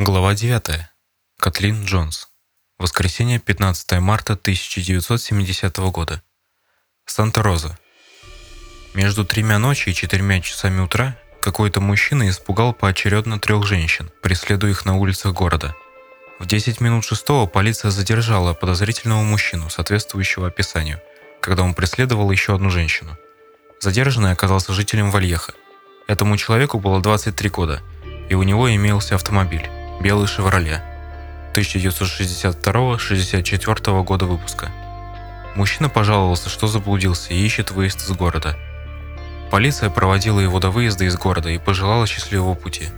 Глава 9. Катлин Джонс. Воскресенье, 15 марта 1970 года. Санта-Роза. Между тремя ночи и четырьмя часами утра какой-то мужчина испугал поочередно трех женщин, преследуя их на улицах города. В 10 минут шестого полиция задержала подозрительного мужчину, соответствующего описанию, когда он преследовал еще одну женщину. Задержанный оказался жителем Вальеха. Этому человеку было 23 года, и у него имелся автомобиль белый «Шевроле» 1962-64 года выпуска. Мужчина пожаловался, что заблудился и ищет выезд из города. Полиция проводила его до выезда из города и пожелала счастливого пути.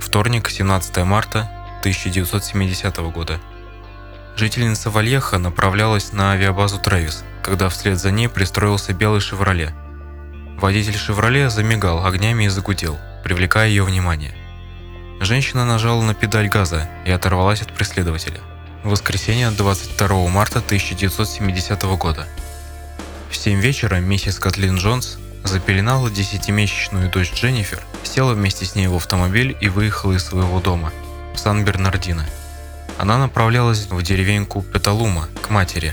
Вторник, 17 марта 1970 года. Жительница Вальеха направлялась на авиабазу Трэвис, когда вслед за ней пристроился белый «Шевроле». Водитель «Шевроле» замигал огнями и загудел, привлекая ее внимание. Женщина нажала на педаль газа и оторвалась от преследователя. Воскресенье 22 марта 1970 года. В 7 вечера миссис Катлин Джонс запеленала десятимесячную дочь Дженнифер, села вместе с ней в автомобиль и выехала из своего дома в Сан-Бернардино. Она направлялась в деревеньку Петалума к матери.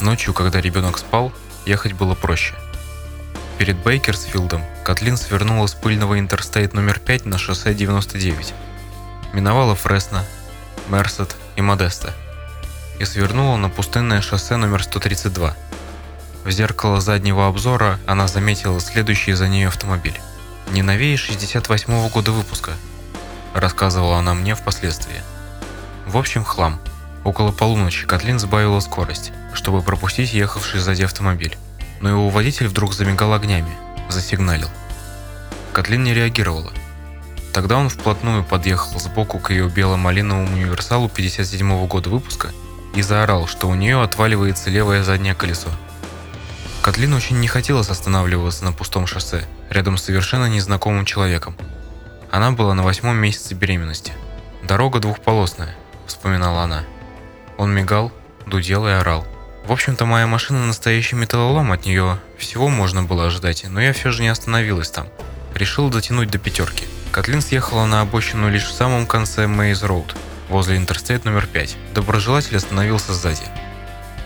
Ночью, когда ребенок спал, ехать было проще. Перед Бейкерсфилдом Катлин свернула с пыльного Interstate номер 5 на шоссе 99. Миновала Фресно, Мерсед и Модесто. И свернула на пустынное шоссе номер 132. В зеркало заднего обзора она заметила следующий за ней автомобиль. «Не новее 68 -го года выпуска», рассказывала она мне впоследствии. В общем, хлам. Около полуночи Катлин сбавила скорость, чтобы пропустить ехавший сзади автомобиль но его водитель вдруг замигал огнями, засигналил. Котлин не реагировала. Тогда он вплотную подъехал сбоку к ее бело-малиновому универсалу 57 -го года выпуска и заорал, что у нее отваливается левое заднее колесо. Котлин очень не хотела останавливаться на пустом шоссе, рядом с совершенно незнакомым человеком. Она была на восьмом месяце беременности. «Дорога двухполосная», – вспоминала она. Он мигал, дудел и орал. В общем-то, моя машина настоящий металлолом, от нее всего можно было ожидать, но я все же не остановилась там. Решил дотянуть до пятерки. Котлин съехала на обочину лишь в самом конце Мейз Роуд, возле интерстейт номер 5. Доброжелатель остановился сзади.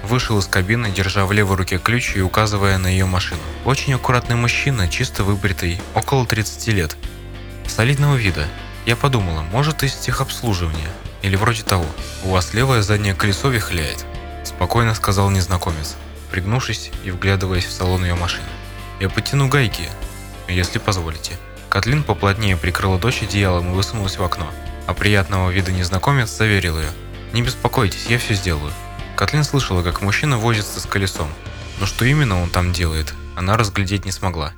Вышел из кабины, держа в левой руке ключ и указывая на ее машину. Очень аккуратный мужчина, чисто выбритый, около 30 лет. Солидного вида. Я подумала, может из техобслуживания. Или вроде того. У вас левое заднее колесо вихляет спокойно сказал незнакомец, пригнувшись и вглядываясь в салон ее машины. «Я потяну гайки, если позволите». Катлин поплотнее прикрыла дочь одеялом и высунулась в окно, а приятного вида незнакомец заверил ее. «Не беспокойтесь, я все сделаю». Катлин слышала, как мужчина возится с колесом, но что именно он там делает, она разглядеть не смогла.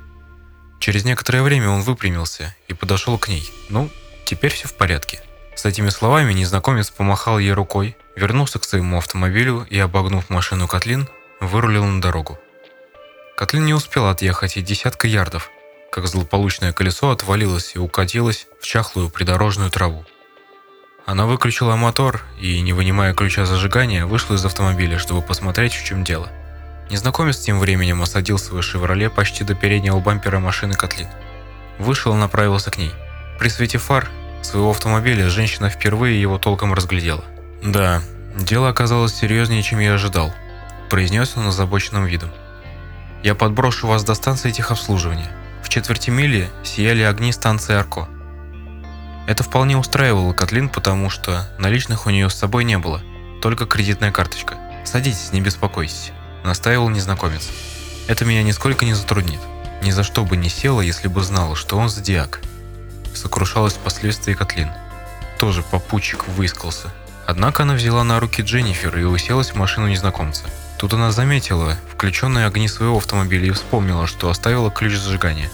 Через некоторое время он выпрямился и подошел к ней. «Ну, теперь все в порядке». С этими словами незнакомец помахал ей рукой, вернулся к своему автомобилю и, обогнув машину Котлин, вырулил на дорогу. Котлин не успел отъехать и десятка ярдов, как злополучное колесо отвалилось и укатилось в чахлую придорожную траву. Она выключила мотор и, не вынимая ключа зажигания, вышла из автомобиля, чтобы посмотреть, в чем дело. Незнакомец тем временем осадил свой «Шевроле» почти до переднего бампера машины Котлин. Вышел и направился к ней. При свете фар Своего автомобиля женщина впервые его толком разглядела. «Да, дело оказалось серьезнее, чем я ожидал», – произнес он озабоченным видом. «Я подброшу вас до станции техобслуживания. В четверти мили сияли огни станции Арко». Это вполне устраивало Котлин, потому что наличных у нее с собой не было, только кредитная карточка. «Садитесь, не беспокойтесь», – настаивал незнакомец. «Это меня нисколько не затруднит. Ни за что бы не села, если бы знала, что он зодиак, сокрушалась впоследствии Котлин. Тоже попутчик выискался. Однако она взяла на руки Дженнифер и уселась в машину незнакомца. Тут она заметила включенные огни своего автомобиля и вспомнила, что оставила ключ зажигания.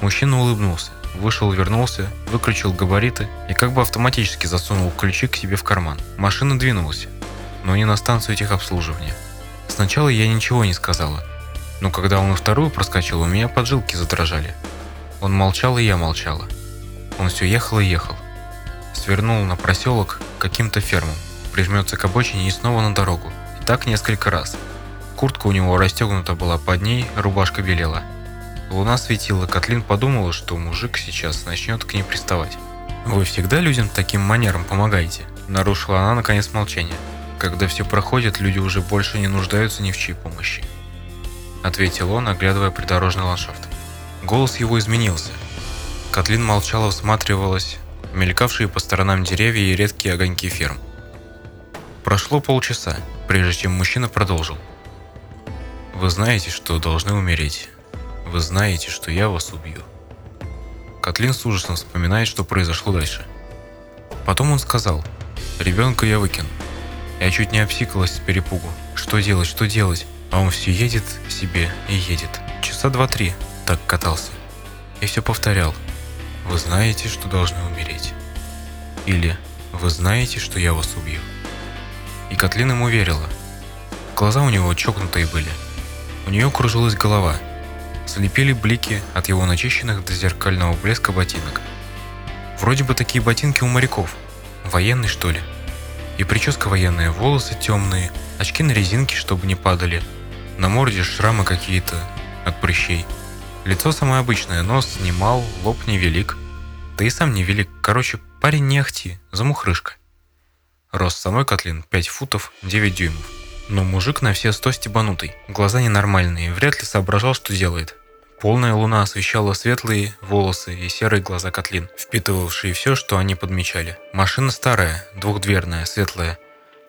Мужчина улыбнулся, вышел, вернулся, выключил габариты и как бы автоматически засунул ключи к себе в карман. Машина двинулась, но не на станцию техобслуживания. Сначала я ничего не сказала, но когда он и вторую проскочил, у меня поджилки задрожали. Он молчал, и я молчала. Он все ехал и ехал. Свернул на проселок каким-то фермам, прижмется к обочине и снова на дорогу. И так несколько раз. Куртка у него расстегнута была под ней, рубашка белела. Луна светила, Котлин подумала, что мужик сейчас начнет к ней приставать. Вы всегда людям таким манером помогаете? Нарушила она наконец молчание. Когда все проходит, люди уже больше не нуждаются ни в чьей помощи. Ответил он, оглядывая придорожный ландшафт. Голос его изменился. Катлин молчала, всматривалась мелькавшие по сторонам деревья и редкие огоньки ферм. Прошло полчаса, прежде чем мужчина продолжил. «Вы знаете, что должны умереть. Вы знаете, что я вас убью». Катлин с ужасом вспоминает, что произошло дальше. Потом он сказал, «Ребенка я выкину». Я чуть не обсикалась с перепугу. Что делать, что делать? А он все едет себе и едет. Часа два-три так катался. И все повторял. Вы знаете, что должны умереть. Или вы знаете, что я вас убью. И Катлин ему верила. Глаза у него чокнутые были. У нее кружилась голова – слепили блики от его начищенных до зеркального блеска ботинок. Вроде бы такие ботинки у моряков. Военный, что ли? И прическа военная, волосы темные, очки на резинке, чтобы не падали. На морде шрамы какие-то от прыщей. Лицо самое обычное, нос не мал, лоб невелик. Да и сам невелик. Короче, парень не ахти, замухрышка. Рост самой Котлин 5 футов 9 дюймов. Но мужик на все сто стебанутый, глаза ненормальные, вряд ли соображал, что делает. Полная луна освещала светлые волосы и серые глаза Котлин, впитывавшие все, что они подмечали. Машина старая, двухдверная, светлая.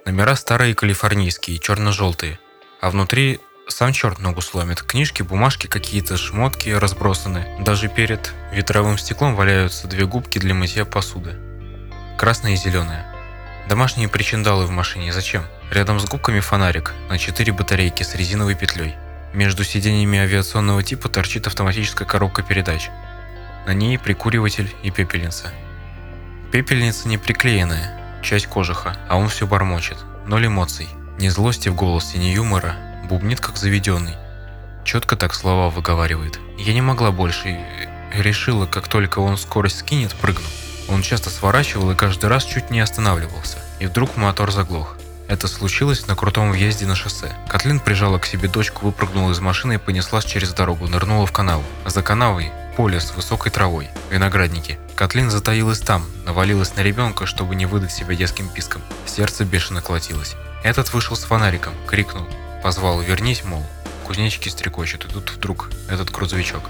Номера старые калифорнийские, черно-желтые. А внутри сам черт ногу сломит. Книжки, бумажки какие-то, шмотки разбросаны. Даже перед ветровым стеклом валяются две губки для мытья посуды. Красная и зеленая. Домашние причиндалы в машине зачем? Рядом с губками фонарик на 4 батарейки с резиновой петлей. Между сиденьями авиационного типа торчит автоматическая коробка передач. На ней прикуриватель и пепельница. Пепельница не приклеенная, часть кожуха, а он все бормочет. Ноль эмоций, ни злости в голосе, ни юмора, бубнит как заведенный. Четко так слова выговаривает. Я не могла больше и решила, как только он скорость скинет, прыгну. Он часто сворачивал и каждый раз чуть не останавливался. И вдруг мотор заглох. Это случилось на крутом въезде на шоссе. Котлин прижала к себе дочку, выпрыгнула из машины и понеслась через дорогу, нырнула в канаву. За канавой поле с высокой травой, виноградники. Котлин затаилась там, навалилась на ребенка, чтобы не выдать себя детским писком. Сердце бешено колотилось. Этот вышел с фонариком, крикнул, позвал «Вернись, мол». Кузнечики стрекочут, и тут вдруг этот грузовичок.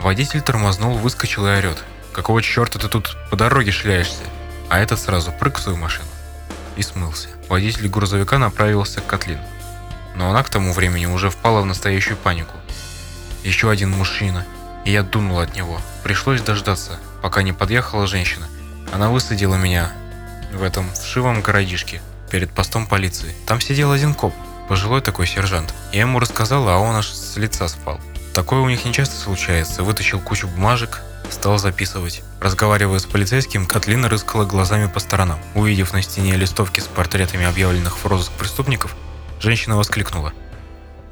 Водитель тормознул, выскочил и орет. «Какого черта ты тут по дороге шляешься?» А этот сразу прыг в свою машину и смылся. Водитель грузовика направился к Котлин. Но она к тому времени уже впала в настоящую панику. Еще один мужчина, и я дунул от него. Пришлось дождаться, пока не подъехала женщина. Она высадила меня в этом вшивом городишке перед постом полиции. Там сидел один коп, пожилой такой сержант. Я ему рассказал, а он аж с лица спал. Такое у них не часто случается. Вытащил кучу бумажек, стал записывать. Разговаривая с полицейским, Котлина рыскала глазами по сторонам. Увидев на стене листовки с портретами объявленных в розыск преступников, женщина воскликнула.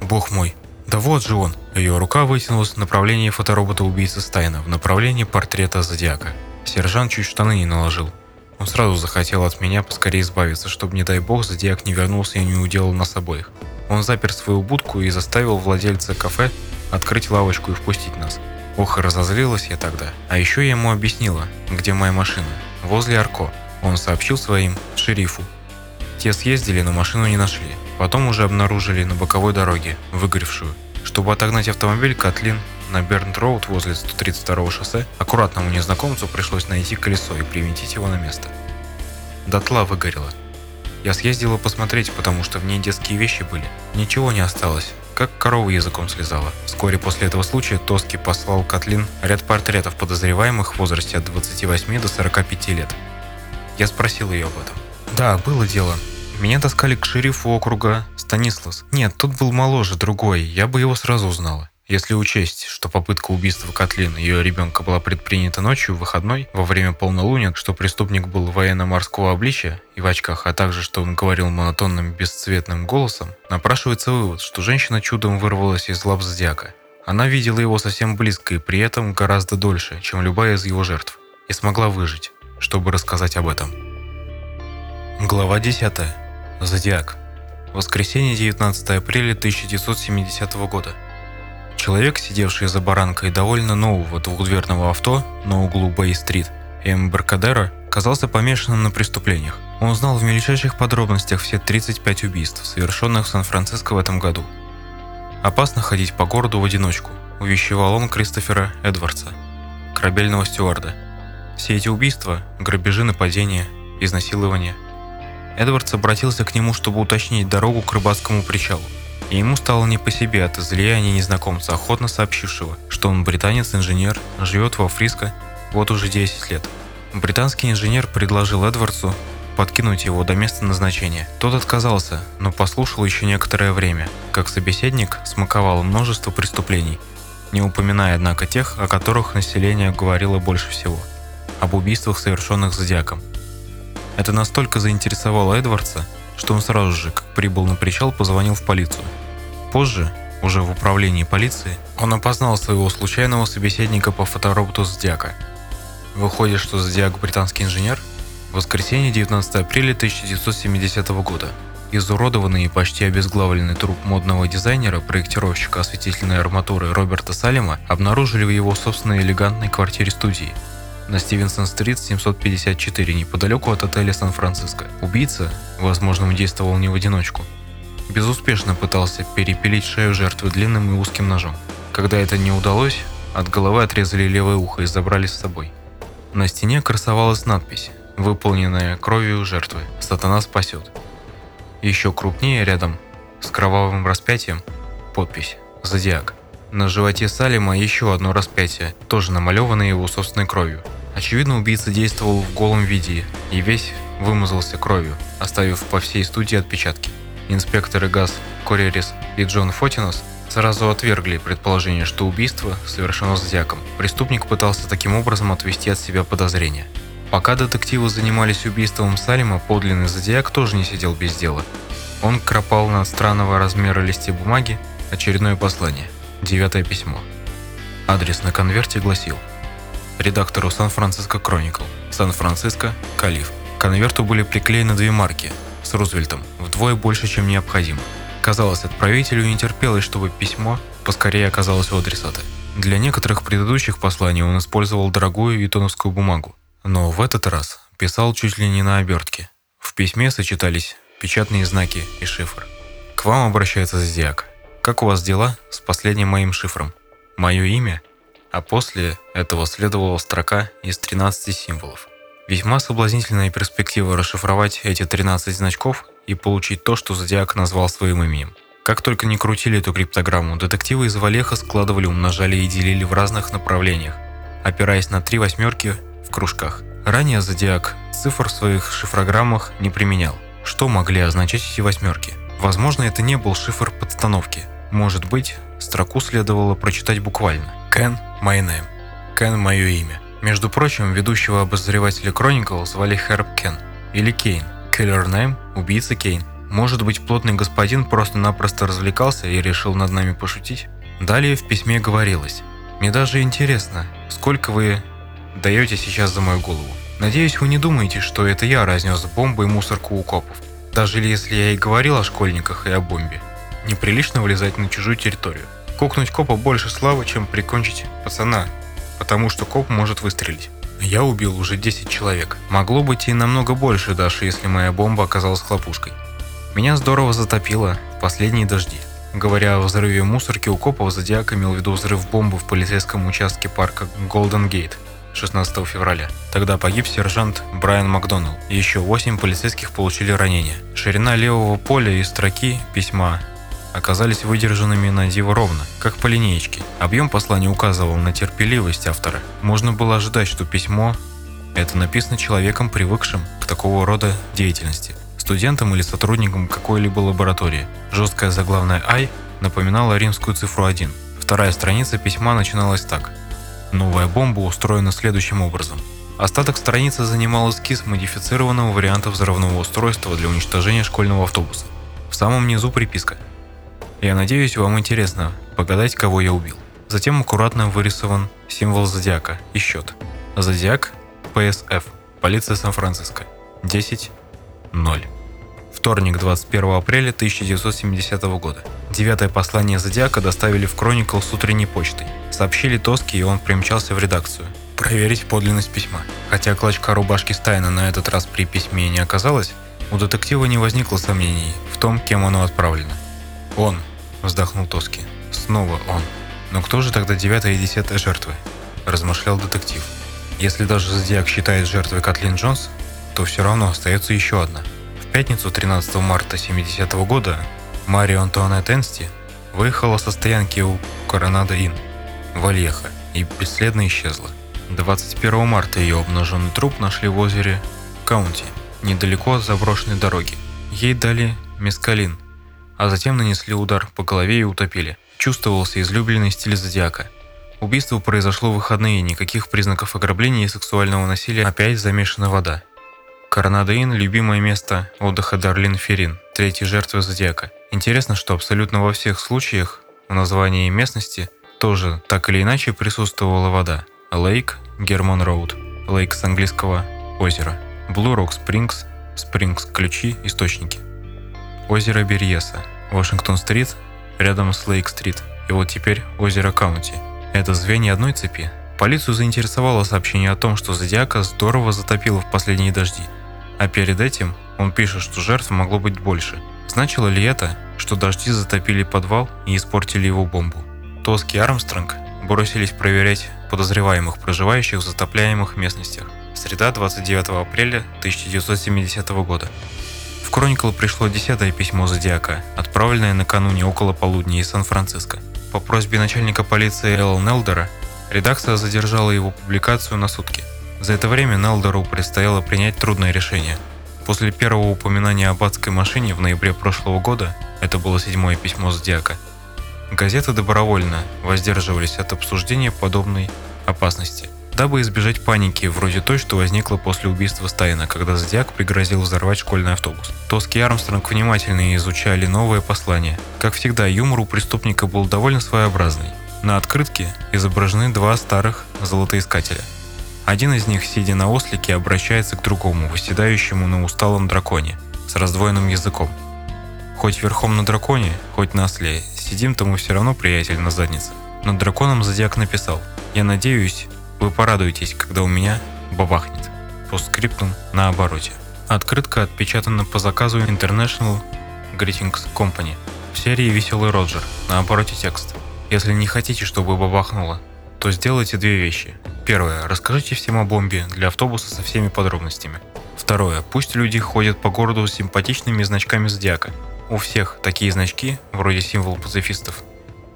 «Бог мой, да вот же он!» Ее рука вытянулась в направлении фоторобота-убийцы Стайна, в направлении портрета Зодиака. Сержант чуть штаны не наложил. Он сразу захотел от меня поскорее избавиться, чтобы, не дай бог, Зодиак не вернулся и не уделал нас обоих. Он запер свою будку и заставил владельца кафе открыть лавочку и впустить нас. Ох, разозлилась я тогда. А еще я ему объяснила, где моя машина. Возле Арко. Он сообщил своим шерифу. Те съездили, но машину не нашли. Потом уже обнаружили на боковой дороге, выгоревшую. Чтобы отогнать автомобиль, Катлин на Бернт-Роуд возле 132 шоссе, аккуратному незнакомцу пришлось найти колесо и привинтить его на место. Дотла выгорела. Я съездила посмотреть, потому что в ней детские вещи были. Ничего не осталось, как корова языком слезала. Вскоре после этого случая Тоски послал Котлин ряд портретов подозреваемых в возрасте от 28 до 45 лет. Я спросил ее об этом. Да, было дело. Меня таскали к шерифу округа Станислас. Нет, тут был моложе, другой, я бы его сразу узнала. Если учесть, что попытка убийства Котлин ее ребенка была предпринята ночью, в выходной, во время полнолуния, что преступник был военно-морского обличия и в очках, а также, что он говорил монотонным бесцветным голосом, напрашивается вывод, что женщина чудом вырвалась из лап зодиака. Она видела его совсем близко и при этом гораздо дольше, чем любая из его жертв, и смогла выжить, чтобы рассказать об этом. Глава 10. Зодиак. Воскресенье 19 апреля 1970 года. Человек, сидевший за баранкой довольно нового двухдверного авто на углу Бэй-стрит, Эмбаркадеро казался помешанным на преступлениях. Он узнал в мельчайших подробностях все 35 убийств, совершенных в Сан-Франциско в этом году. «Опасно ходить по городу в одиночку», – увещевал он Кристофера Эдвардса, корабельного стюарда. Все эти убийства – грабежи, нападения, изнасилования. Эдвардс обратился к нему, чтобы уточнить дорогу к рыбацкому причалу. И ему стало не по себе от излияния незнакомца, охотно сообщившего, что он британец-инженер, живет во Фриско вот уже 10 лет. Британский инженер предложил Эдвардсу подкинуть его до места назначения. Тот отказался, но послушал еще некоторое время, как собеседник смаковал множество преступлений, не упоминая, однако, тех, о которых население говорило больше всего – об убийствах, совершенных Зодиаком. Это настолько заинтересовало Эдвардса, что он сразу же, как прибыл на причал, позвонил в полицию. Позже, уже в управлении полиции, он опознал своего случайного собеседника по фотороботу Зодиака. Выходит, что Зодиак – британский инженер – Воскресенье, 19 апреля 1970 года. Изуродованный и почти обезглавленный труп модного дизайнера, проектировщика осветительной арматуры Роберта Салема обнаружили в его собственной элегантной квартире-студии на Стивенсон-стрит 754 неподалеку от отеля Сан-Франциско. Убийца, возможно, действовал не в одиночку. Безуспешно пытался перепилить шею жертвы длинным и узким ножом. Когда это не удалось, от головы отрезали левое ухо и забрали с собой. На стене красовалась надпись выполненная кровью жертвы. Сатана спасет. Еще крупнее рядом с кровавым распятием подпись «Зодиак». На животе Салима еще одно распятие, тоже намалеванное его собственной кровью. Очевидно, убийца действовал в голом виде и весь вымазался кровью, оставив по всей студии отпечатки. Инспекторы ГАЗ Корерис и Джон Фотинос сразу отвергли предположение, что убийство совершено зодиаком. Преступник пытался таким образом отвести от себя подозрения. Пока детективы занимались убийством Салима, подлинный зодиак тоже не сидел без дела. Он кропал на странного размера листе бумаги очередное послание. Девятое письмо. Адрес на конверте гласил редактору Сан-Франциско Кроникл, Сан-Франциско, Калиф. К конверту были приклеены две марки с Рузвельтом, вдвое больше, чем необходимо. Казалось, отправителю не терпелось, чтобы письмо поскорее оказалось у адресата. Для некоторых предыдущих посланий он использовал дорогую итоновскую бумагу, но в этот раз писал чуть ли не на обертке. В письме сочетались печатные знаки и шифр. К вам обращается Зодиак. Как у вас дела с последним моим шифром? Мое имя? А после этого следовала строка из 13 символов. Весьма соблазнительная перспектива расшифровать эти 13 значков и получить то, что Зодиак назвал своим именем. Как только не крутили эту криптограмму, детективы из Валеха складывали, умножали и делили в разных направлениях, опираясь на три восьмерки в кружках. Ранее Зодиак цифр в своих шифрограммах не применял. Что могли означать эти восьмерки? Возможно, это не был шифр подстановки. Может быть, строку следовало прочитать буквально. Кен – my name. Кен – мое имя. Между прочим, ведущего обозревателя Chronicle звали Херб Кен. Или Кейн. Killer Name – убийца Кейн. Может быть, плотный господин просто-напросто развлекался и решил над нами пошутить? Далее в письме говорилось. Мне даже интересно, сколько вы даете сейчас за мою голову. Надеюсь, вы не думаете, что это я разнес бомбы и мусорку у копов. Даже если я и говорил о школьниках и о бомбе. Неприлично влезать на чужую территорию. Кокнуть копа больше славы, чем прикончить пацана, потому что коп может выстрелить. Я убил уже 10 человек. Могло быть и намного больше, даже если моя бомба оказалась хлопушкой. Меня здорово затопило в последние дожди. Говоря о взрыве мусорки у копов, Зодиак имел в виду взрыв бомбы в полицейском участке парка Голден Гейт, 16 февраля. Тогда погиб сержант Брайан Макдоналл. Еще 8 полицейских получили ранения. Ширина левого поля и строки письма оказались выдержанными на диво ровно, как по линеечке. Объем послания указывал на терпеливость автора. Можно было ожидать, что письмо это написано человеком, привыкшим к такого рода деятельности, студентом или сотрудником какой-либо лаборатории. Жесткая заглавная «I» напоминала римскую цифру 1. Вторая страница письма начиналась так. Новая бомба устроена следующим образом. Остаток страницы занимал эскиз модифицированного варианта взрывного устройства для уничтожения школьного автобуса. В самом низу приписка. Я надеюсь, вам интересно погадать, кого я убил. Затем аккуратно вырисован символ зодиака и счет. Зодиак ПСФ. Полиция Сан-Франциско. 10.0. Вторник, 21 апреля 1970 года. Девятое послание Зодиака доставили в Кроникл с утренней почтой. Сообщили Тоски, и он примчался в редакцию. проверить подлинность письма. Хотя клочка рубашки Стайна на этот раз при письме не оказалось, у детектива не возникло сомнений в том, кем оно отправлено. «Он», — вздохнул Тоски, — «снова он». Но кто же тогда девятая и десятая жертвы? Размышлял детектив. Если даже Зодиак считает жертвой Катлин Джонс, то все равно остается еще одна. В пятницу 13 марта 70 -го года Мария Антуанетт Энсти выехала со стоянки у Коронада Inn в Альеха и бесследно исчезла. 21 марта ее обнаженный труп нашли в озере Каунти, недалеко от заброшенной дороги. Ей дали мескалин, а затем нанесли удар по голове и утопили. Чувствовался излюбленный стиль зодиака. Убийство произошло в выходные, никаких признаков ограбления и сексуального насилия, опять замешана вода. Коронадоин – любимое место отдыха Дарлин Ферин, третьей жертвы зодиака. Интересно, что абсолютно во всех случаях в названии местности тоже так или иначе присутствовала вода. Лейк, Герман Роуд, Лейк с английского озеро, Blue Rock Springs, Springs ключи, источники. Озеро Берьеса, Вашингтон-стрит, рядом с Лейк-стрит, и вот теперь озеро Каунти. Это звенья одной цепи. Полицию заинтересовало сообщение о том, что Зодиака здорово затопило в последние дожди – а перед этим он пишет, что жертв могло быть больше. Значило ли это, что дожди затопили подвал и испортили его бомбу? Тоски и Армстронг бросились проверять подозреваемых, проживающих в затопляемых местностях. Среда, 29 апреля 1970 года. В Кроникл пришло десятое письмо Зодиака, отправленное накануне около полудня из Сан-Франциско. По просьбе начальника полиции Эл Нелдера, редакция задержала его публикацию на сутки. За это время Налдору предстояло принять трудное решение. После первого упоминания об адской машине в ноябре прошлого года, это было седьмое письмо Зодиака, газеты добровольно воздерживались от обсуждения подобной опасности, дабы избежать паники, вроде той, что возникла после убийства Стайна, когда Зодиак пригрозил взорвать школьный автобус. Тоски и Армстронг внимательно изучали новое послание. Как всегда, юмор у преступника был довольно своеобразный. На открытке изображены два старых золотоискателя – один из них, сидя на ослике, обращается к другому, восседающему на усталом драконе, с раздвоенным языком. Хоть верхом на драконе, хоть на осле, сидим-то мы все равно, приятель, на заднице. Над драконом Зодиак написал «Я надеюсь, вы порадуетесь, когда у меня бабахнет». Постскриптум на обороте. Открытка отпечатана по заказу International Greetings Company в серии «Веселый Роджер» на обороте текст. Если не хотите, чтобы бабахнуло, то сделайте две вещи. Первое. Расскажите всем о бомбе для автобуса со всеми подробностями. Второе. Пусть люди ходят по городу с симпатичными значками зодиака. У всех такие значки, вроде символ пацифистов.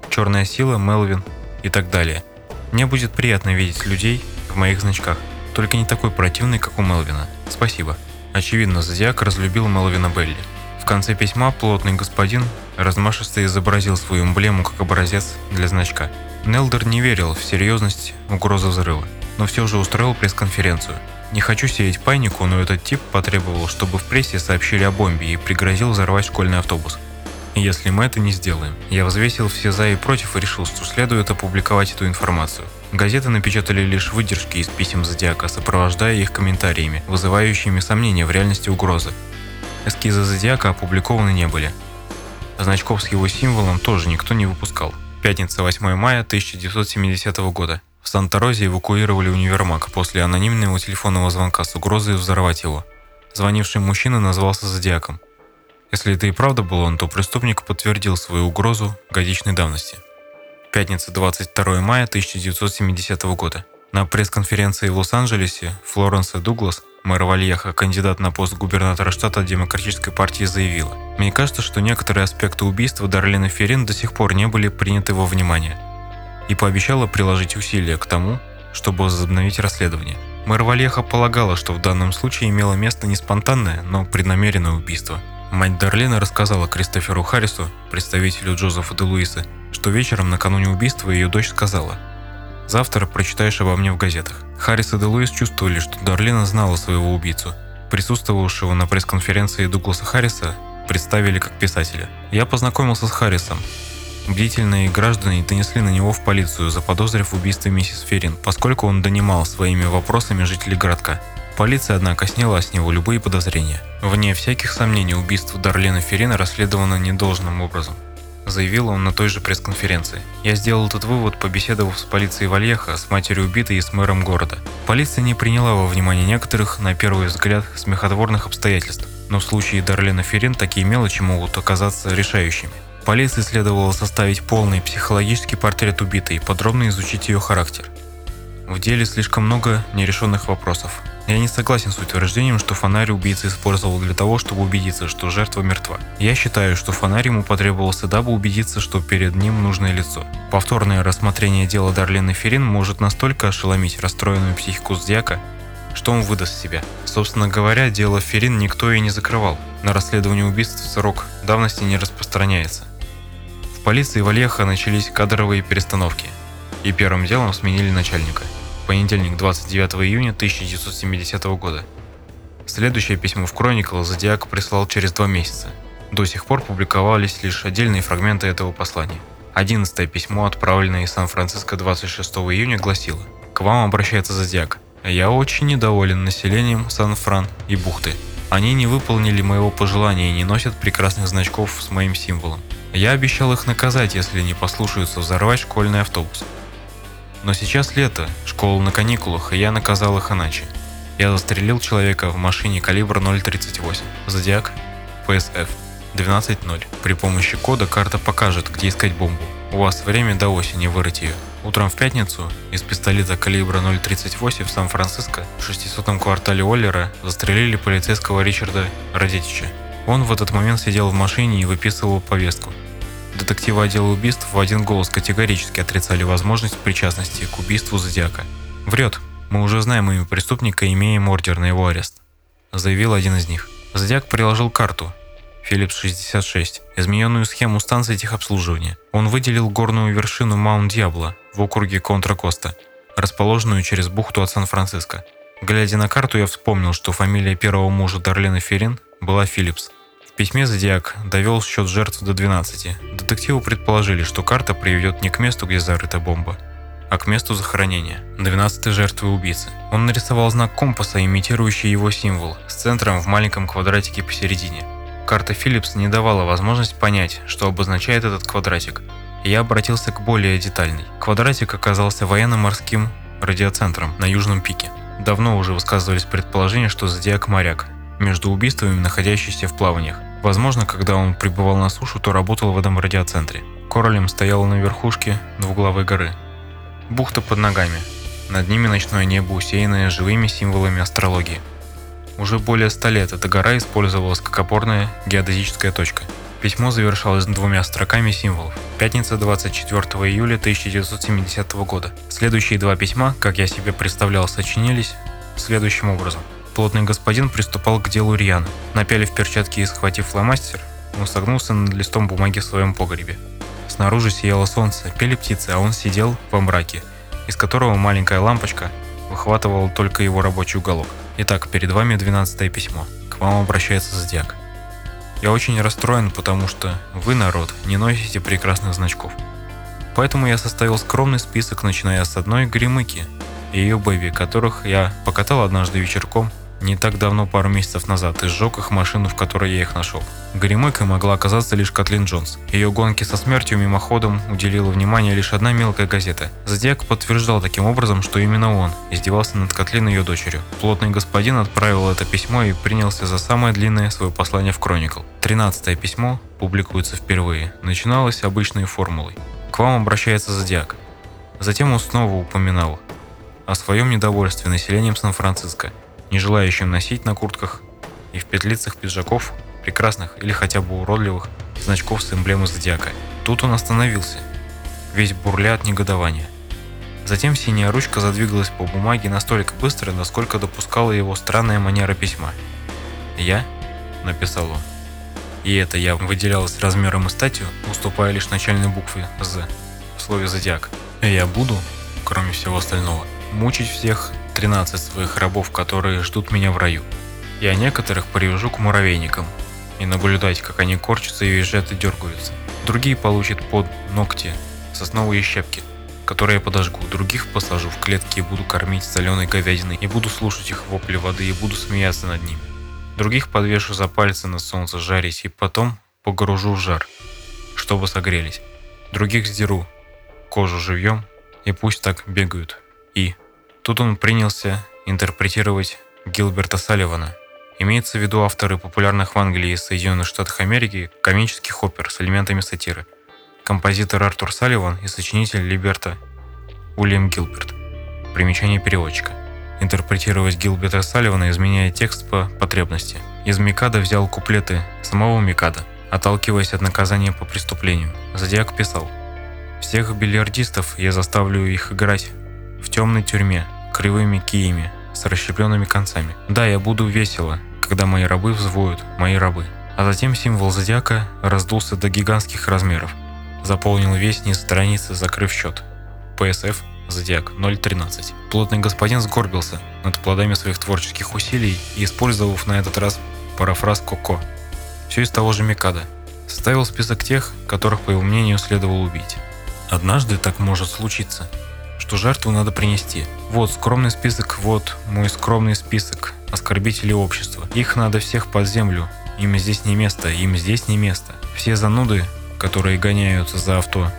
Черная сила, Мелвин и так далее. Мне будет приятно видеть людей в моих значках. Только не такой противный, как у Мелвина. Спасибо. Очевидно, Зодиак разлюбил Мелвина Белли. В конце письма плотный господин размашисто изобразил свою эмблему как образец для значка. Нелдер не верил в серьезность угрозы взрыва, но все же устроил пресс-конференцию. Не хочу сеять панику, но этот тип потребовал, чтобы в прессе сообщили о бомбе и пригрозил взорвать школьный автобус. Если мы это не сделаем, я взвесил все за и против и решил, что следует опубликовать эту информацию. Газеты напечатали лишь выдержки из писем Зодиака, сопровождая их комментариями, вызывающими сомнения в реальности угрозы. Эскизы Зодиака опубликованы не были. Значков с его символом тоже никто не выпускал. Пятница, 8 мая 1970 года. В Санта-Розе эвакуировали универмаг после анонимного телефонного звонка с угрозой взорвать его. Звонивший мужчина назвался Зодиаком. Если это и правда был он, то преступник подтвердил свою угрозу годичной давности. Пятница, 22 мая 1970 года. На пресс-конференции в Лос-Анджелесе Флоренса Дуглас Мэр Вальеха, кандидат на пост губернатора штата Демократической партии, заявила, «Мне кажется, что некоторые аспекты убийства Дарлина Ферин до сих пор не были приняты во внимание» и пообещала приложить усилия к тому, чтобы возобновить расследование. Мэр Вальеха полагала, что в данном случае имело место не спонтанное, но преднамеренное убийство. Мать Дарлина рассказала Кристоферу Харрису, представителю Джозефа де Луиса, что вечером накануне убийства ее дочь сказала – Завтра прочитаешь обо мне в газетах. Харрис и Делуис чувствовали, что Дарлина знала своего убийцу. Присутствовавшего на пресс-конференции Дугласа Харриса представили как писателя. Я познакомился с Харрисом. Бдительные граждане донесли на него в полицию, заподозрив в убийстве миссис Ферин, поскольку он донимал своими вопросами жителей городка. Полиция, однако, сняла с него любые подозрения. Вне всяких сомнений, убийство Дарлина Ферина расследовано недолжным образом. заявил он на той же пресс-конференции. Я сделал этот вывод, побеседовав с полицией Вальеха, с матерью убитой и с мэром города. Полиция не приняла во внимание некоторых, на первый взгляд, смехотворных обстоятельств, но в случае Дарлена Ферин такие мелочи могут оказаться решающими. Полиции следовало составить полный психологический портрет убитой и подробно изучить ее характер. В деле слишком много нерешенных вопросов. Я не согласен с утверждением, что фонарь убийца использовал для того, чтобы убедиться, что жертва мертва. Я считаю, что фонарь ему потребовался, дабы убедиться, что перед ним нужное лицо. Повторное рассмотрение дела Дарлины Ферин может настолько ошеломить расстроенную психику Зодиака, что он выдаст себя. Собственно говоря, дело Ферин никто и не закрывал. На расследование убийств срок давности не распространяется. В полиции Вальеха начались кадровые перестановки, и первым делом сменили начальника – понедельник, 29 июня 1970 года. Следующее письмо в Chronicle Зодиак прислал через два месяца. До сих пор публиковались лишь отдельные фрагменты этого послания. Одиннадцатое письмо, отправленное из Сан-Франциско 26 июня, гласило «К вам обращается Зодиак. Я очень недоволен населением Сан-Фран и бухты. Они не выполнили моего пожелания и не носят прекрасных значков с моим символом. Я обещал их наказать, если не послушаются взорвать школьный автобус. Но сейчас лето, школа на каникулах, и я наказал их иначе. Я застрелил человека в машине калибра 0.38. Зодиак, PSF, 12.0. При помощи кода карта покажет, где искать бомбу. У вас время до осени вырыть ее. Утром в пятницу из пистолета калибра 0.38 в Сан-Франциско в 600 квартале Оллера застрелили полицейского Ричарда Родетича. Он в этот момент сидел в машине и выписывал повестку. Детективы отдела убийств в один голос категорически отрицали возможность причастности к убийству Зодиака. «Врет. Мы уже знаем имя преступника и имеем ордер на его арест», – заявил один из них. Зодиак приложил карту Philips 66, измененную схему станции техобслуживания. Он выделил горную вершину Маунт-Дьябло в округе Контра-Коста, расположенную через бухту от Сан-Франциско. Глядя на карту, я вспомнил, что фамилия первого мужа Дарлена Ферин была Филлипс, письме Зодиак довел счет жертв до 12. Детективы предположили, что карта приведет не к месту, где зарыта бомба, а к месту захоронения, 12 жертвы убийцы. Он нарисовал знак компаса, имитирующий его символ, с центром в маленьком квадратике посередине. Карта Philips не давала возможность понять, что обозначает этот квадратик. Я обратился к более детальной. Квадратик оказался военно-морским радиоцентром на Южном пике. Давно уже высказывались предположения, что Зодиак моряк, между убийствами, находящийся в плаваниях. Возможно, когда он прибывал на сушу, то работал в этом радиоцентре. Королем стоял на верхушке двуглавой горы. Бухта под ногами. Над ними ночное небо, усеянное живыми символами астрологии. Уже более ста лет эта гора использовалась как опорная геодезическая точка. Письмо завершалось двумя строками символов. Пятница 24 июля 1970 года. Следующие два письма, как я себе представлял, сочинились следующим образом – Плотный господин приступал к делу рьяно. Напялив перчатки и схватив фломастер, он согнулся над листом бумаги в своем погребе. Снаружи сияло солнце, пели птицы, а он сидел во мраке, из которого маленькая лампочка выхватывала только его рабочий уголок. Итак, перед вами 12 письмо. К вам обращается Зодиак. Я очень расстроен, потому что вы, народ, не носите прекрасных значков. Поэтому я составил скромный список, начиная с одной гримыки и ее бэби, которых я покатал однажды вечерком не так давно, пару месяцев назад, и сжег их машину, в которой я их нашел. Горемыкой могла оказаться лишь Катлин Джонс. Ее гонки со смертью мимоходом уделила внимание лишь одна мелкая газета. Зодиак подтверждал таким образом, что именно он издевался над Катлин и ее дочерью. Плотный господин отправил это письмо и принялся за самое длинное свое послание в Кроникл. Тринадцатое письмо публикуется впервые. Начиналось обычной формулой. К вам обращается Зодиак. Затем он снова упоминал о своем недовольстве населением Сан-Франциско – не желающим носить на куртках и в петлицах пиджаков прекрасных или хотя бы уродливых значков с эмблемой зодиака. Тут он остановился, весь бурля от негодования. Затем синяя ручка задвигалась по бумаге настолько быстро, насколько допускала его странная манера письма. «Я?» – написал он. И это «я» выделялось размером и статью, уступая лишь начальной букве «З» в слове «зодиак». «Я буду», кроме всего остального, мучить всех 13 своих рабов, которые ждут меня в раю. Я некоторых привяжу к муравейникам и наблюдать, как они корчатся и визжат и дергаются. Другие получат под ногти сосновые щепки, которые я подожгу. Других посажу в клетки и буду кормить соленой говядиной, и буду слушать их вопли воды и буду смеяться над ними. Других подвешу за пальцы на солнце жарить и потом погружу в жар, чтобы согрелись. Других сдеру, кожу живьем, и пусть так бегают. И тут он принялся интерпретировать Гилберта Салливана. Имеется в виду авторы популярных в Англии и Соединенных Штатах Америки комических опер с элементами сатиры. Композитор Артур Салливан и сочинитель Либерта Уильям Гилберт. Примечание переводчика. Интерпретировать Гилберта Салливана, изменяя текст по потребности. Из Микада взял куплеты самого Микада, отталкиваясь от наказания по преступлению. Зодиак писал «Всех бильярдистов я заставлю их играть в темной тюрьме, кривыми киями, с расщепленными концами. Да, я буду весело, когда мои рабы взвоют, мои рабы. А затем символ зодиака раздулся до гигантских размеров. Заполнил весь низ страницы, закрыв счет. ПСФ Зодиак 0.13. Плотный господин сгорбился над плодами своих творческих усилий и, использовав на этот раз парафраз Коко, все из того же Микада, составил список тех, которых, по его мнению, следовало убить. Однажды так может случиться – что жертву надо принести. Вот скромный список, вот мой скромный список оскорбителей общества. Их надо всех под землю. Им здесь не место, им здесь не место. Все зануды, которые гоняются за авто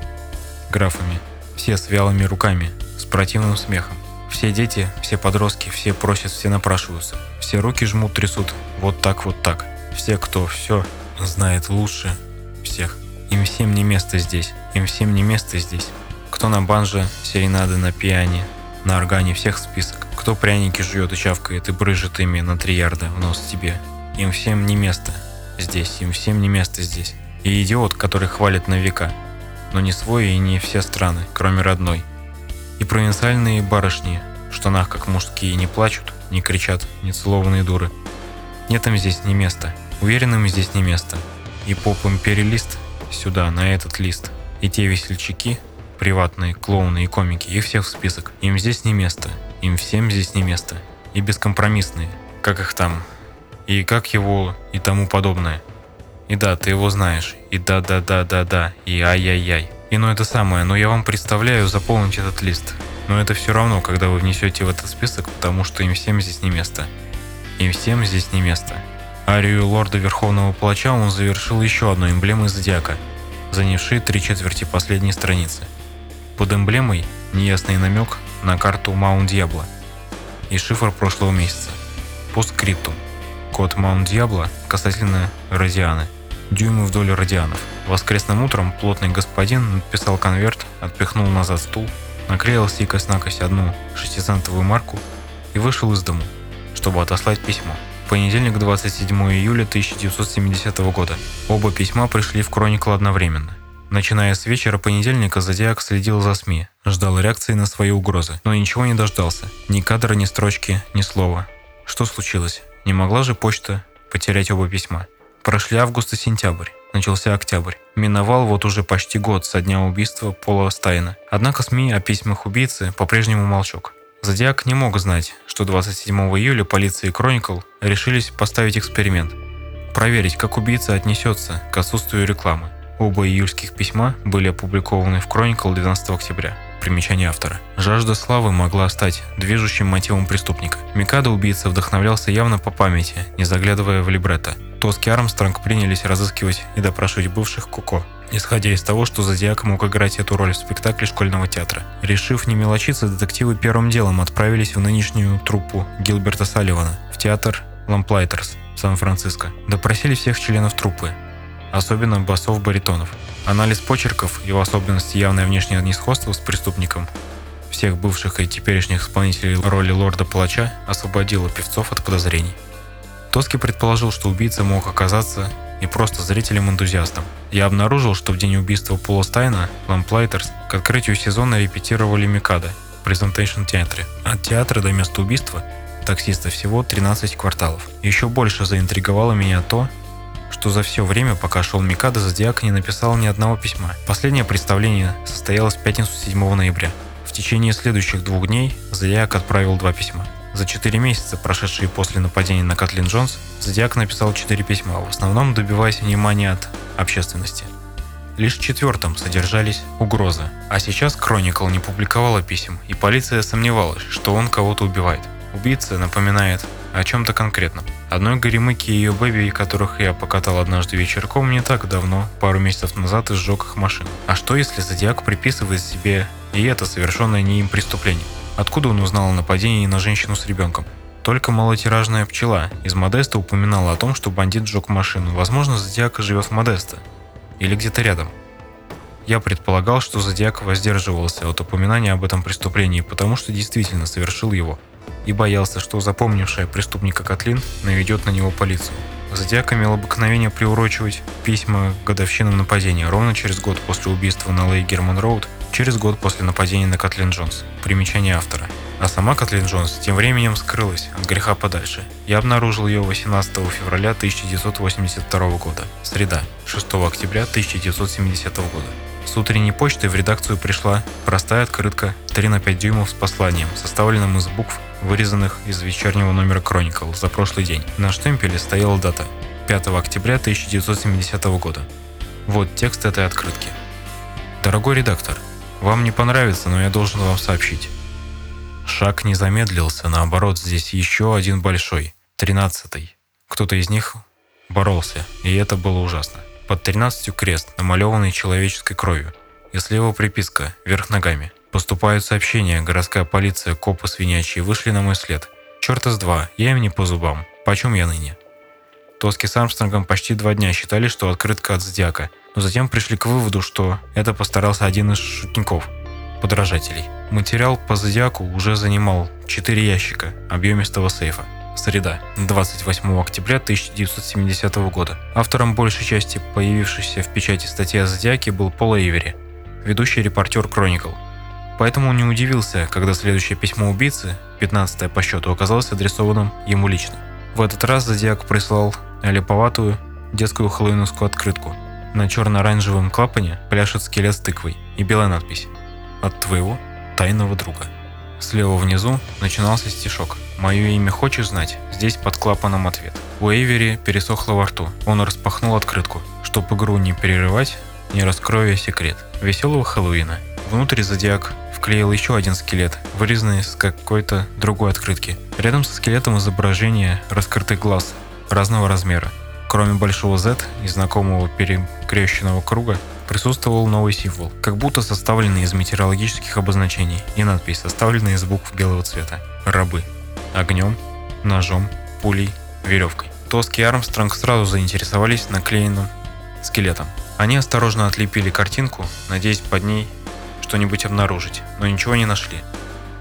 графами, все с вялыми руками, с противным смехом. Все дети, все подростки, все просят, все напрашиваются. Все руки жмут, трясут. Вот так, вот так. Все, кто все знает лучше всех. Им всем не место здесь. Им всем не место здесь. Кто на банже, серенады на пиане, на органе всех список. Кто пряники жует и чавкает и брыжет ими на три ярда в нос тебе. Им всем не место здесь, им всем не место здесь. И идиот, который хвалит на века. Но не свой и не все страны, кроме родной. И провинциальные барышни, в штанах как мужские, не плачут, не кричат, не целованные дуры. Нет им здесь ни места. Уверенным здесь не место. И поп-империалист сюда, на этот лист. И те весельчаки, приватные клоуны и комики, их всех в список. Им здесь не место, им всем здесь не место. И бескомпромиссные, как их там, и как его и тому подобное. И да, ты его знаешь, и да-да-да-да-да, и ай-яй-яй. И ну это самое, но я вам представляю заполнить этот лист. Но это все равно, когда вы внесете в этот список, потому что им всем здесь не место. Им всем здесь не место. Арию лорда Верховного Палача он завершил еще одной эмблемой Зодиака, занявшей три четверти последней страницы – под эмблемой неясный намек на карту Маунт Дьябло и шифр прошлого месяца. По скрипту. Код Маунт Дьябло касательно радианы. Дюймы вдоль радианов. Воскресным утром плотный господин написал конверт, отпихнул назад стул, наклеил стикость-накость одну шестицентовую марку и вышел из дому, чтобы отослать письмо. Понедельник, 27 июля 1970 года. Оба письма пришли в Кроникл одновременно. Начиная с вечера понедельника, Зодиак следил за СМИ, ждал реакции на свои угрозы, но ничего не дождался. Ни кадра, ни строчки, ни слова. Что случилось? Не могла же почта потерять оба письма? Прошли август и сентябрь. Начался октябрь. Миновал вот уже почти год со дня убийства Пола Стайна. Однако СМИ о письмах убийцы по-прежнему молчок. Зодиак не мог знать, что 27 июля полиция и Chronicle решились поставить эксперимент. Проверить, как убийца отнесется к отсутствию рекламы. Оба июльских письма были опубликованы в Chronicle 12 октября. Примечание автора. Жажда славы могла стать движущим мотивом преступника. Микадо убийца вдохновлялся явно по памяти, не заглядывая в либретто. Тоски Армстронг принялись разыскивать и допрашивать бывших Коко, исходя из того, что Зодиак мог играть эту роль в спектакле школьного театра. Решив не мелочиться, детективы первым делом отправились в нынешнюю труппу Гилберта Салливана в театр Ламплайтерс в Сан-Франциско. Допросили всех членов труппы, особенно басов-баритонов. Анализ почерков и в особенности явное внешнее несходство с преступником всех бывших и теперешних исполнителей роли лорда-палача освободило певцов от подозрений. Тоски предположил, что убийца мог оказаться и просто зрителем-энтузиастом. Я обнаружил, что в день убийства Пола Стайна Ламплайтерс к открытию сезона репетировали Микада в презентейшн театре. От театра до места убийства таксиста всего 13 кварталов. Еще больше заинтриговало меня то, что за все время, пока шел Микадо, Зодиак не написал ни одного письма. Последнее представление состоялось в пятницу 7 ноября. В течение следующих двух дней Зодиак отправил два письма. За четыре месяца, прошедшие после нападения на Катлин Джонс, Зодиак написал четыре письма, в основном добиваясь внимания от общественности. Лишь в четвертом содержались угрозы. А сейчас Кроникл не публиковала писем, и полиция сомневалась, что он кого-то убивает. Убийца напоминает о чем-то конкретном. Одной Горемыки и ее бэби, которых я покатал однажды вечерком не так давно, пару месяцев назад, и сжег их машину. А что если Зодиак приписывает себе и это совершенное не им преступление? Откуда он узнал о нападении на женщину с ребенком? Только малотиражная пчела из Модеста упоминала о том, что бандит сжег машину. Возможно, Зодиак живет в Модесто. Или где-то рядом. Я предполагал, что Зодиак воздерживался от упоминания об этом преступлении, потому что действительно совершил его – и боялся, что запомнившая преступника Котлин наведет на него полицию. Зодиак имел обыкновение приурочивать письма к годовщинам нападения ровно через год после убийства на Лей Герман Роуд, через год после нападения на Котлин Джонс. Примечание автора. А сама Котлин Джонс тем временем скрылась от греха подальше. Я обнаружил ее 18 февраля 1982 года. Среда, 6 октября 1970 года. С утренней почты в редакцию пришла простая открытка 3 на 5 дюймов с посланием, составленным из букв, вырезанных из вечернего номера Chronicle за прошлый день. На штемпеле стояла дата – 5 октября 1970 года. Вот текст этой открытки. Дорогой редактор, вам не понравится, но я должен вам сообщить. Шаг не замедлился, наоборот, здесь еще один большой, тринадцатый. Кто-то из них боролся, и это было ужасно. Под 13 крест, намалеванный человеческой кровью. И слева приписка, вверх ногами. Поступают сообщения, городская полиция, копы свинячьи вышли на мой след. Черта с два, я им не по зубам. Почем я ныне? Тоски с Армстронгом почти два дня считали, что открытка от Зодиака, но затем пришли к выводу, что это постарался один из шутников, подражателей. Материал по Зодиаку уже занимал 4 ящика объемистого сейфа. Среда, 28 октября 1970 года. Автором большей части появившейся в печати статьи о Зодиаке был Пол Эйвери, ведущий репортер Chronicle. Поэтому он не удивился, когда следующее письмо убийцы, 15 по счету, оказалось адресованным ему лично. В этот раз Зодиак прислал леповатую детскую хэллоуиновскую открытку. На черно-оранжевом клапане пляшет скелет с тыквой и белая надпись «От твоего тайного друга». Слева внизу начинался стишок. «Мое имя хочешь знать?» Здесь под клапаном ответ. У Эйвери пересохло во рту. Он распахнул открытку. Чтоб игру не перерывать, не раскрою секрет. Веселого Хэллоуина. Внутрь зодиак вклеил еще один скелет, вырезанный с какой-то другой открытки. Рядом со скелетом изображение раскрытых глаз разного размера. Кроме большого Z и знакомого перекрещенного круга, присутствовал новый символ, как будто составленный из метеорологических обозначений, и надпись, составленная из букв белого цвета. Рабы. Огнем, ножом, пулей, веревкой. Тоски и Армстронг сразу заинтересовались наклеенным скелетом. Они осторожно отлепили картинку, надеясь под ней что-нибудь обнаружить, но ничего не нашли.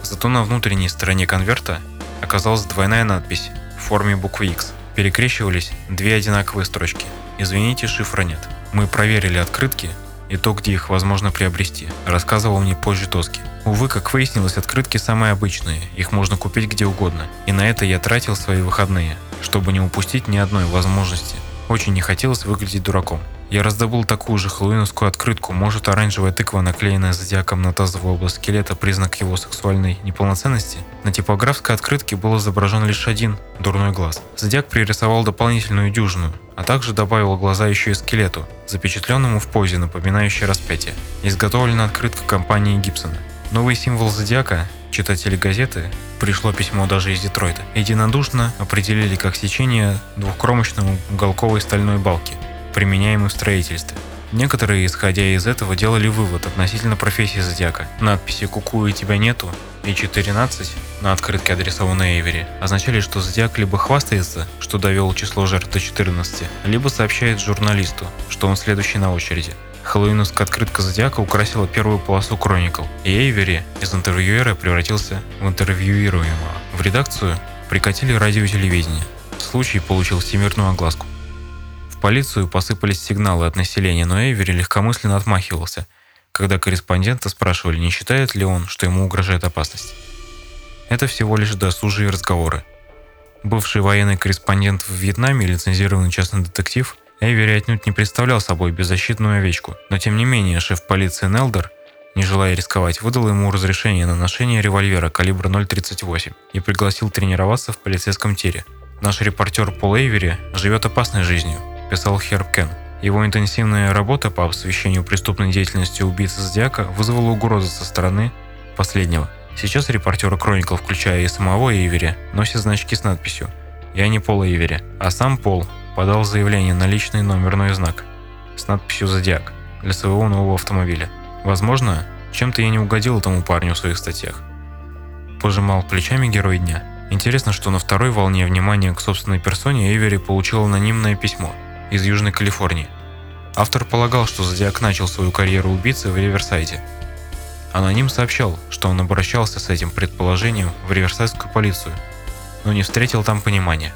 Зато на внутренней стороне конверта оказалась двойная надпись в форме буквы X. Перекрещивались две одинаковые строчки. Извините, шифра нет. Мы проверили открытки и то, где их возможно приобрести, рассказывал мне позже Тоски. Увы, как выяснилось, открытки самые обычные, их можно купить где угодно. И на это я тратил свои выходные, чтобы не упустить ни одной возможности. Очень не хотелось выглядеть дураком. Я раздобыл такую же хэллоуиновскую открытку, может оранжевая тыква, наклеенная зодиаком на тазовую область скелета, признак его сексуальной неполноценности? На типографской открытке был изображен лишь один дурной глаз. Зодиак пририсовал дополнительную дюжину, а также добавил глаза еще и скелету, запечатленному в позе, напоминающей распятие. Изготовлена открытка компании Гибсона. Новый символ зодиака читатели газеты пришло письмо даже из Детройта, единодушно определили как сечение двухкромочной уголковой стальной балки – применяемый в строительстве. Некоторые, исходя из этого, делали вывод относительно профессии зодиака. Надписи «Куку и тебя нету» и 14 на открытке, адресованной Эйвери, означали, что зодиак либо хвастается, что довел число жертв до 14, либо сообщает журналисту, что он следующий на очереди. Хэллоуиновская открытка Зодиака украсила первую полосу Chronicle, и Эйвери из интервьюера превратился в интервьюируемого. В редакцию прикатили радио и телевидение. Случай получил всемирную огласку полицию посыпались сигналы от населения, но Эйвери легкомысленно отмахивался, когда корреспондента спрашивали, не считает ли он, что ему угрожает опасность. Это всего лишь досужие разговоры. Бывший военный корреспондент в Вьетнаме и лицензированный частный детектив, Эйвери отнюдь не представлял собой беззащитную овечку, но тем не менее шеф полиции Нелдер, не желая рисковать, выдал ему разрешение на ношение револьвера калибра 0.38 и пригласил тренироваться в полицейском тире. Наш репортер Пол Эйвери живет опасной жизнью, писал Херб Кен. Его интенсивная работа по освещению преступной деятельности убийцы Зодиака вызвала угрозы со стороны последнего. Сейчас репортеры Chronicle, включая и самого Эйвери, носят значки с надписью Я не Пол Эйвери, а сам Пол подал заявление на личный номерной знак с надписью «Зодиак» для своего нового автомобиля. Возможно, чем-то я не угодил этому парню в своих статьях. Пожимал плечами герой дня. Интересно, что на второй волне внимания к собственной персоне Эйвери получил анонимное письмо из Южной Калифорнии. Автор полагал, что Зодиак начал свою карьеру убийцы в Риверсайде. Аноним сообщал, что он обращался с этим предположением в риверсайдскую полицию, но не встретил там понимания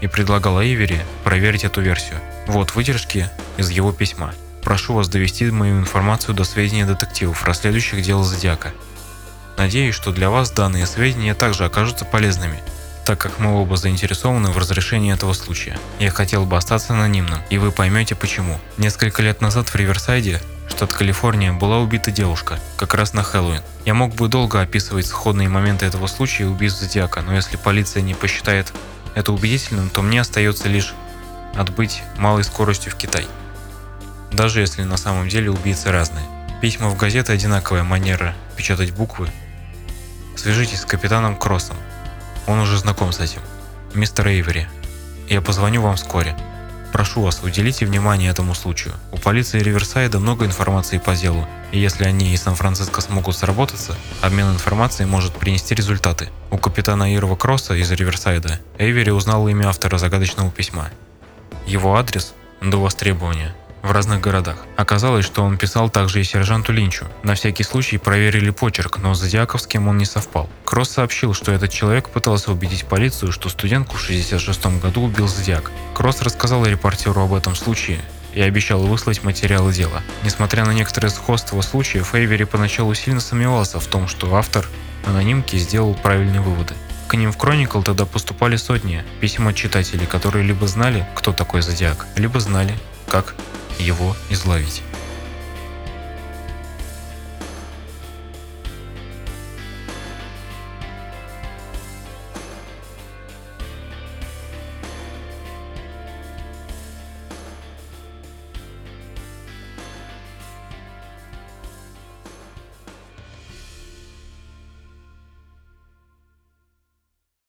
и предлагал Эйвери проверить эту версию. Вот выдержки из его письма. Прошу вас довести мою информацию до сведения детективов, расследующих дело Зодиака. Надеюсь, что для вас данные сведения также окажутся полезными, так как мы оба заинтересованы в разрешении этого случая. Я хотел бы остаться анонимным, и вы поймете почему. Несколько лет назад в Риверсайде, штат Калифорния, была убита девушка, как раз на Хэллоуин. Я мог бы долго описывать сходные моменты этого случая убийств Зодиака, но если полиция не посчитает это убедительным, то мне остается лишь отбыть малой скоростью в Китай. Даже если на самом деле убийцы разные. Письма в газеты одинаковая манера печатать буквы. Свяжитесь с капитаном Кроссом. Он уже знаком с этим. Мистер Эйвери, я позвоню вам вскоре. Прошу вас, уделите внимание этому случаю. У полиции Риверсайда много информации по делу, и если они и Сан-Франциско смогут сработаться, обмен информацией может принести результаты. У капитана Ирва Кросса из Риверсайда Эйвери узнал имя автора загадочного письма. Его адрес до востребования в разных городах. Оказалось, что он писал также и сержанту Линчу. На всякий случай проверили почерк, но с Зодиаковским он не совпал. Кросс сообщил, что этот человек пытался убедить полицию, что студентку в 66 году убил Зодиак. Кросс рассказал репортеру об этом случае и обещал выслать материалы дела. Несмотря на некоторое сходство случаев, Эйвери поначалу сильно сомневался в том, что автор анонимки сделал правильные выводы. К ним в Chronicle тогда поступали сотни писем от читателей, которые либо знали, кто такой Зодиак, либо знали, как его изловить.